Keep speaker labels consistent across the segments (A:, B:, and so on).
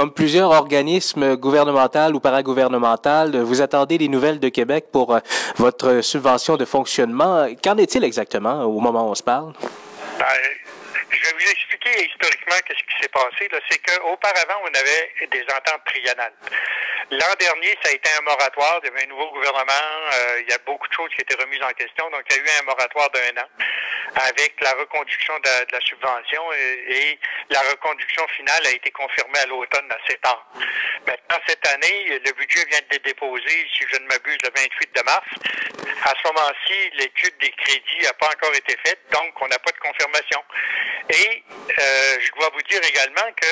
A: comme plusieurs organismes gouvernementaux ou paragouvernementaux, vous attendez des nouvelles de Québec pour votre subvention de fonctionnement. Qu'en est-il exactement au moment où on se parle?
B: Ben, expliquer historiquement qu'est-ce qui s'est passé. C'est qu'auparavant, on avait des ententes triennales. L'an dernier, ça a été un moratoire. Il y avait un nouveau gouvernement. Euh, il y a beaucoup de choses qui étaient remises en question. Donc, il y a eu un moratoire d'un an avec la reconduction de, la subvention et, la reconduction finale a été confirmée à l'automne assez tard. Maintenant, cette année, le budget vient d'être déposé, si je ne m'abuse, le 28 de mars. À ce moment-ci, l'étude des crédits n'a pas encore été faite, donc on n'a pas de confirmation. Et je dois vous dire également que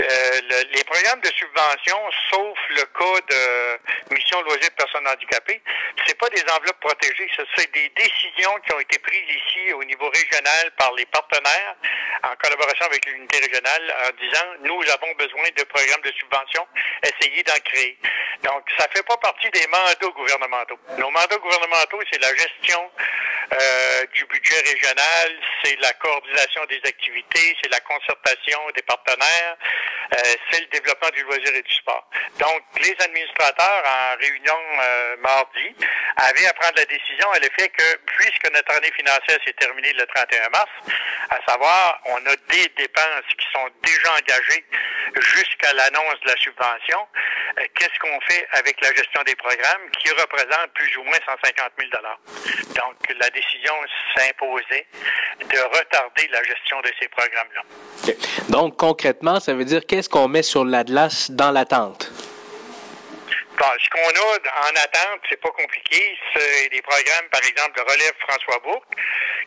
B: euh, les programmes de subvention, sauf le cas de mission loisirs de personnes handicapées, c'est pas des enveloppes protégées, c'est des décisions qui ont été prises ici au niveau régional par les partenaires en collaboration avec l'unité régionale en disant nous avons besoin de programmes de subvention, essayez d'en créer. Donc ça fait pas partie des mandats gouvernementaux. Nos mandats gouvernementaux, c'est la gestion euh, du budget régional, c'est la coordination des activités, c'est la concertation des partenaires, euh, c'est le développement du loisir et du sport. Donc, les administrateurs, en réunion euh, mardi, avaient à prendre la décision à l'effet que, puisque notre année financière s'est terminée le 31 mars, à savoir, on a des dépenses qui sont déjà engagées jusqu'à l'annonce de la subvention, qu'est-ce qu'on fait avec la gestion des programmes qui représente plus ou moins 150 000 Donc, la décision s'imposait de retarder la gestion de ces programmes-là.
A: Donc, concrètement, ça veut dire qu'est-ce qu'on met sur l'Atlas dans l'attente?
B: ce qu'on a en attente, c'est pas compliqué. C'est des programmes, par exemple, de relève François Bourque,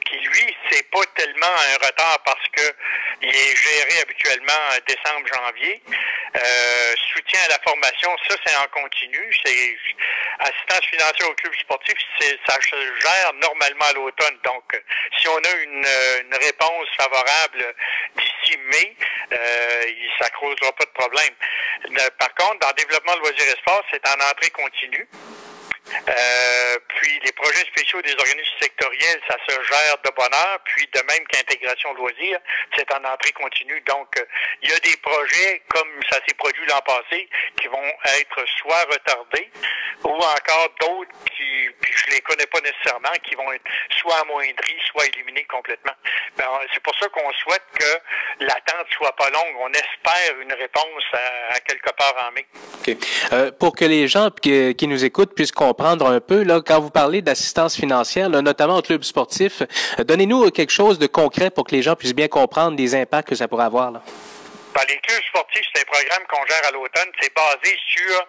B: qui lui, c'est pas tellement un retard parce que il est géré habituellement en décembre, janvier. Euh, à la formation, ça c'est en continu. C'est assistance financière au club sportif, ça se gère normalement à l'automne. Donc, si on a une, réponse favorable d'ici mai, euh, ça causera pas de problème. par contre, dans le développement de loisirs et sports, c'est en entrée continue. Euh, spéciaux des organismes sectoriels, ça se gère de bonheur. Puis de même qu'intégration loisirs, c'est en entrée continue. Donc, euh, il y a des projets, comme ça s'est produit l'an passé, qui vont être soit retardés ou encore d'autres qui, puis je les connais pas nécessairement, qui vont être soit amoindris, soit éliminés complètement. Ben, c'est pour ça qu'on souhaite que l'attente soit pas longue. On espère une réponse à, quelque part en mai.
A: Euh, pour que les gens qui, nous écoutent puissent comprendre un peu, là, quand vous parlez d'assistance financière, notamment au club sportif, euh, donnez-nous quelque chose de concret pour que les gens puissent bien comprendre les impacts que ça pourrait avoir. Là.
B: Ben, les clubs sportifs, c'est un programme qu'on gère à l'automne. C'est basé sur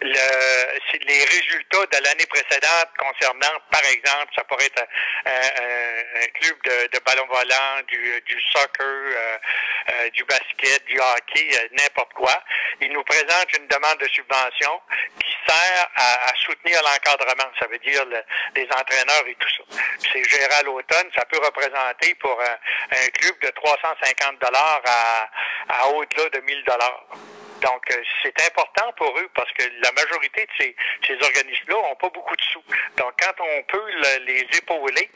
B: le, les résultats de l'année précédente concernant, par exemple, ça pourrait être un, club de, de, ballon volant, du, du soccer, euh, euh, du basket, du hockey, euh, n'importe quoi. Ils nous présentent une demande de subvention qui sert à, soutenir l'encadrement. Ça veut dire les entraîneurs et tout ça. C'est géré à l'automne. Ça peut représenter pour un, un club de 350 dollars à à au-delà de 1000 dollars. Donc, euh, c'est important pour eux parce que la majorité de ces, ces organismes-là n'ont pas beaucoup de sous. Donc, quand on peut les épauler,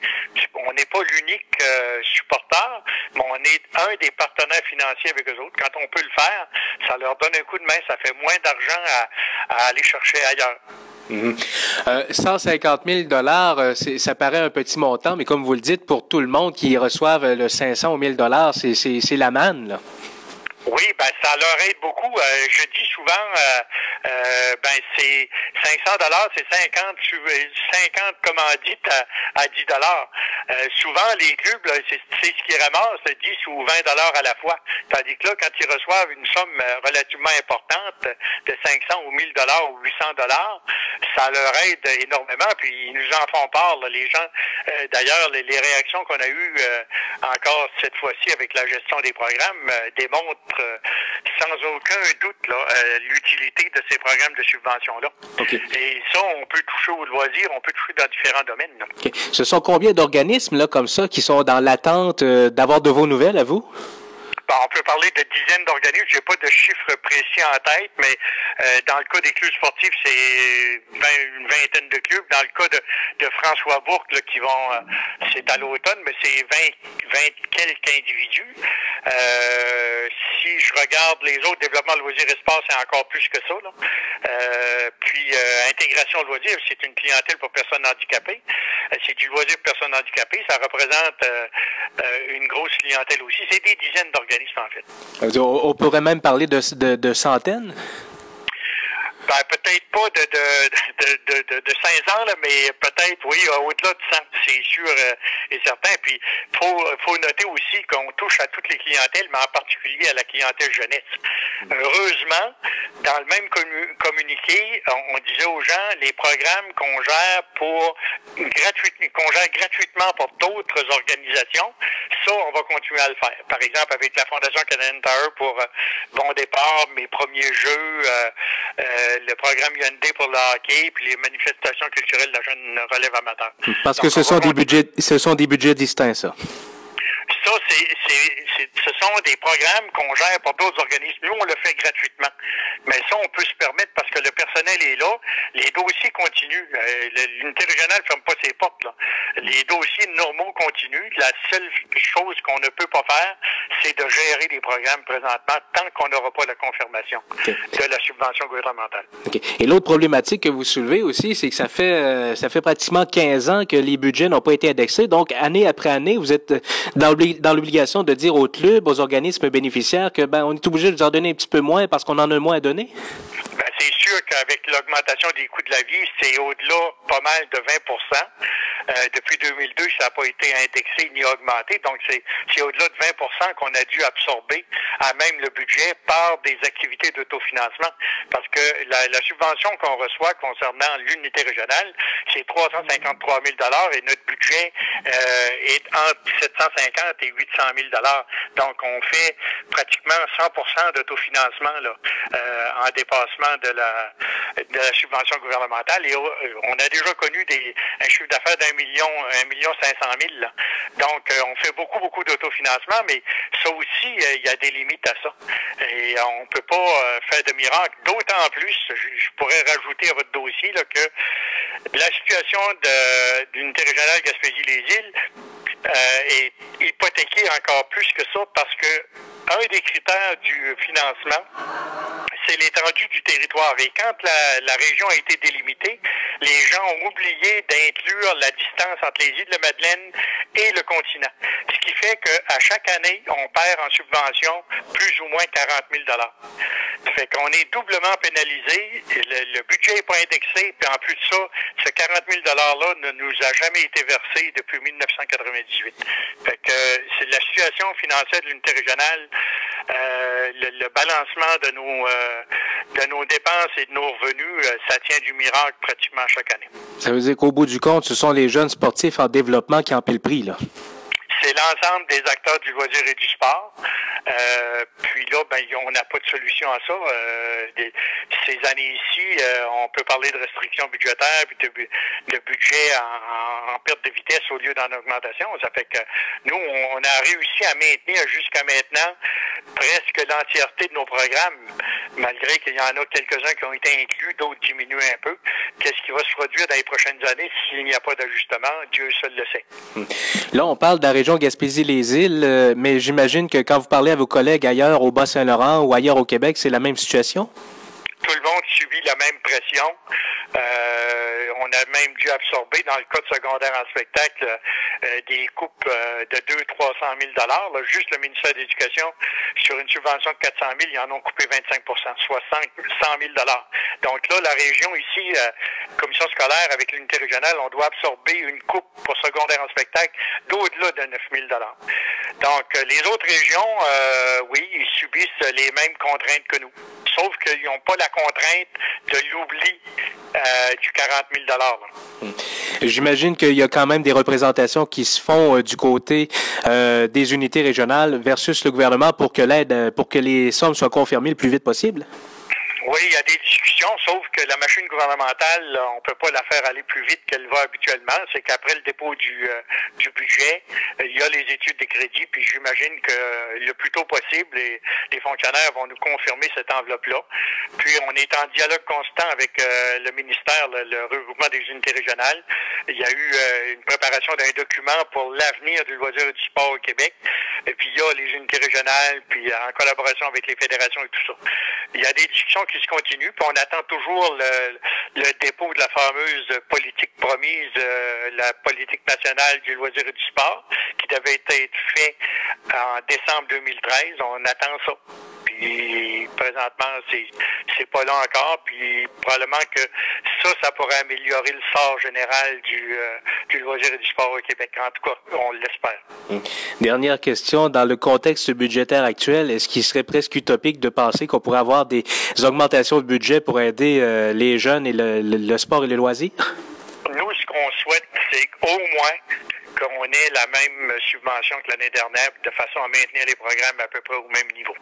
B: on n'est pas l'unique euh, supporter, mais on est un des partenaires financiers avec eux autres. Quand on peut le faire, ça leur donne un coup de main, ça fait moins d'argent à, aller chercher ailleurs.
A: 150 000 dollars, ça paraît un petit montant, mais comme vous le dites, pour tout le monde qui reçoivent le 500 ou 1000 dollars, c'est la manne. Là.
B: Oui, ben ça leur aide beaucoup. Euh, je dis souvent, euh, euh, ben c'est 500 dollars, c'est 50 50 commandites à, à 10 dollars. souvent les clubs, c'est ce qu'ils ramassent 10 ou 20 dollars à la fois. Tandis que là, quand ils reçoivent une somme relativement importante de 500 ou 1000 dollars ou 800 dollars, ça leur aide énormément. Puis ils nous en font part. les gens, d'ailleurs, les, les, réactions qu'on a eues encore cette fois-ci avec la gestion des programmes démontrent euh, sans aucun doute euh, l'utilité de ces programmes de subvention-là. Et ça, on peut toucher au loisir, on peut toucher dans différents domaines.
A: Ce sont combien d'organismes là comme ça qui sont dans l'attente euh, d'avoir de vos nouvelles à vous?
B: On peut parler de dizaines d'organismes. J'ai pas de chiffres précis en tête, mais dans le cas des clubs sportifs, c'est une vingtaine de clubs. Dans le cas de, François Bourque, là, qui vont, c'est à l'automne, mais c'est 20, 20 quelques individus. si je regarde les autres, développement loisirs sport, c'est encore plus que ça. Là. puis intégration loisirs, c'est une clientèle pour personnes handicapées. c'est du loisir pour personnes handicapées. Ça représente une grosse clientèle aussi. C'est des dizaines d'organismes, en fait.
A: On pourrait même parler de, de, de centaines?
B: Ben, peut-être pas de, de, de, de, de 5 ans, là, mais peut-être, oui, au-delà de 100, c'est sûr euh, et certain. Puis, faut, faut noter aussi qu'on touche à toutes les clientèles, mais en particulier à la clientèle jeunesse. Heureusement, dans le même communiqué, on, disait aux gens les programmes qu'on gère pour gratuitement, qu'on gère gratuitement pour d'autres organisations, ça, on va continuer à le faire. Par exemple, avec la Fondation Canadian Tower pour euh, Bon Départ, mes premiers jeux, euh, euh, le programme UND pour le hockey, puis les manifestations culturelles de la jeune relève amateur.
A: Parce que ce sont des budgets, ce sont des budgets distincts, ça.
B: Ça, ce sont des programmes qu'on gère pour d'autres organismes. Nous, on le fait gratuitement. Mais ça, on peut se permettre parce que le est là. Les dossiers continuent. Euh, l'unité régionale ne ferme pas ses portes. Là. Les dossiers normaux continuent. La seule chose qu'on ne peut pas faire, c'est de gérer les programmes présentement tant qu'on n'aura pas la confirmation de la subvention gouvernementale.
A: Et l'autre problématique que vous soulevez aussi, c'est que ça fait euh, ça fait pratiquement 15 ans que les budgets n'ont pas été indexés. Donc, année après année, vous êtes dans l'obligation de dire aux clubs, aux organismes bénéficiaires que ben on est obligé de leur donner un petit peu moins parce qu'on en a moins à donner?
B: Ben, c'est sûr qu'avec l'augmentation des coûts de la vie, c'est au-delà pas mal de 20 euh, Depuis 2002, ça n'a pas été indexé ni augmenté. Donc, c'est au-delà de 20% qu'on a dû absorber à même le budget par des activités d'autofinancement. Parce que la, la subvention qu'on reçoit concernant l'unité régionale, c'est 353 000 et notre budget euh, est entre 750 et 800 000 Donc, on fait pratiquement 100% d'autofinancement là, euh, en dépassement de la, de la subvention gouvernementale. Et euh, on a déjà connu des, un chiffre d'affaires d'un million, un million cinq cent mille. Donc, euh, on fait beaucoup, beaucoup d'autofinancement, mais ça aussi, euh, il y a des limites à ça. Et on peut pas faire de miracle. D'autant plus, je, pourrais rajouter à votre dossier que la situation d'unité régionale Gaspésie-les-Îles est hypothéquée encore plus que ça parce que un des critères du financement, c'est l'étendue du territoire. Et quand la, la, région a été délimitée, les gens ont oublié d'inclure la distance entre les îles de la Madeleine et le continent. Ce qui fait qu'à chaque année, on perd en subvention plus ou moins 40 000 Ça fait qu'on est doublement pénalisé. Le, budget n'est pas indexé. Puis en plus de ça, ce 40 000 $-là ne nous a jamais été versé depuis 1998. Fait que c'est la situation financière de l'unité régionale euh, le, balancement de nos, euh, de nos dépenses et de nos revenus, euh, ça tient du miracle pratiquement chaque année.
A: Ça veut dire qu'au bout du compte, ce sont les jeunes sportifs en développement qui en paient le prix, là?
B: C'est l'ensemble des acteurs du loisir et du sport. Euh, puis là, ben, on n'a pas de solution à ça. Euh, ces années-ci, euh, on peut parler de restrictions budgétaires puis de, de budget en, en, perte de vitesse au lieu d'en augmentation. Ça fait que nous, on a réussi à maintenir jusqu'à maintenant presque l'entièreté de nos programmes, malgré qu'il y en a quelques-uns qui ont été inclus, d'autres diminuent un peu. Qu'est-ce qui va se produire dans les prochaines années s'il n'y a pas d'ajustement? Dieu seul le sait.
A: Là, on parle de la région Gaspésie-les-Îles, mais j'imagine que quand vous parlez à vos collègues ailleurs au Bas-Saint-Laurent ou ailleurs au Québec, c'est la même situation?
B: Tout le monde subit la même pression. Euh, a même dû absorber, dans le cas de secondaire en spectacle, euh, des coupes euh, de 200 300 000 dollars. Juste le ministère de l'Éducation, sur une subvention de 400 000, ils en ont coupé 25% soit 100 000 dollars. Donc là, la région ici, commission scolaire avec l'unité régionale, on doit absorber une coupe pour secondaire en spectacle d'au-delà de 9 000 dollars. Donc les autres régions, oui, ils subissent les mêmes contraintes que nous sauf qu'ils n'ont pas la contrainte de l'oubli euh, du 40 000
A: J'imagine qu'il y a quand même des représentations qui se font euh, du côté euh, des unités régionales versus le gouvernement pour que l'aide, pour que les sommes soient confirmées le plus vite possible.
B: Oui, il y a des discussions, sauf que la machine gouvernementale, on peut pas la faire aller plus vite qu'elle va habituellement. C'est qu'après le dépôt du, euh, du budget, euh, il y a les études des crédits, puis j'imagine que le plus tôt possible, les, les fonctionnaires vont nous confirmer cette enveloppe-là. Puis on est en dialogue constant avec euh, le ministère, le, le, regroupement des unités régionales. Il y a eu une préparation d'un document pour l'avenir du loisir et du sport au Québec. Et puis il y a les unités régionales, puis en collaboration avec les fédérations et tout ça. Il y a des discussions qui se continuent, puis on attend toujours le, le dépôt de la fameuse politique promise, euh, la politique nationale du loisir et du sport, qui devait être fait en décembre 2013. On attend ça. Puis présentement, c'est c'est pas là encore. Puis probablement que ça, ça pourrait améliorer le sort général du, euh, du loisir et du sport au Québec. En tout cas, on l'espère.
A: Hum. Dernière question. Dans le contexte budgétaire actuel, est-ce qu'il serait presque utopique de penser qu'on pourrait avoir des augmentations de budget pour aider euh, les jeunes et le, le, le sport et les loisirs?
B: Nous, ce qu'on souhaite, c'est qu'au moins qu'on ait la même subvention que l'année dernière de façon à maintenir les programmes à peu près au même niveau.